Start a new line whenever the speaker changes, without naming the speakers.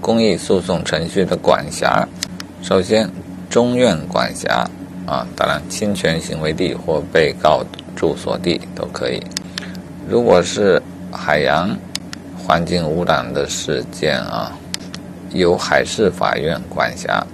公益诉讼程序的管辖首先中院管辖啊当然侵权行为地或被告住所地都可以。如果是海洋环境污染的事件啊由海事法院管辖。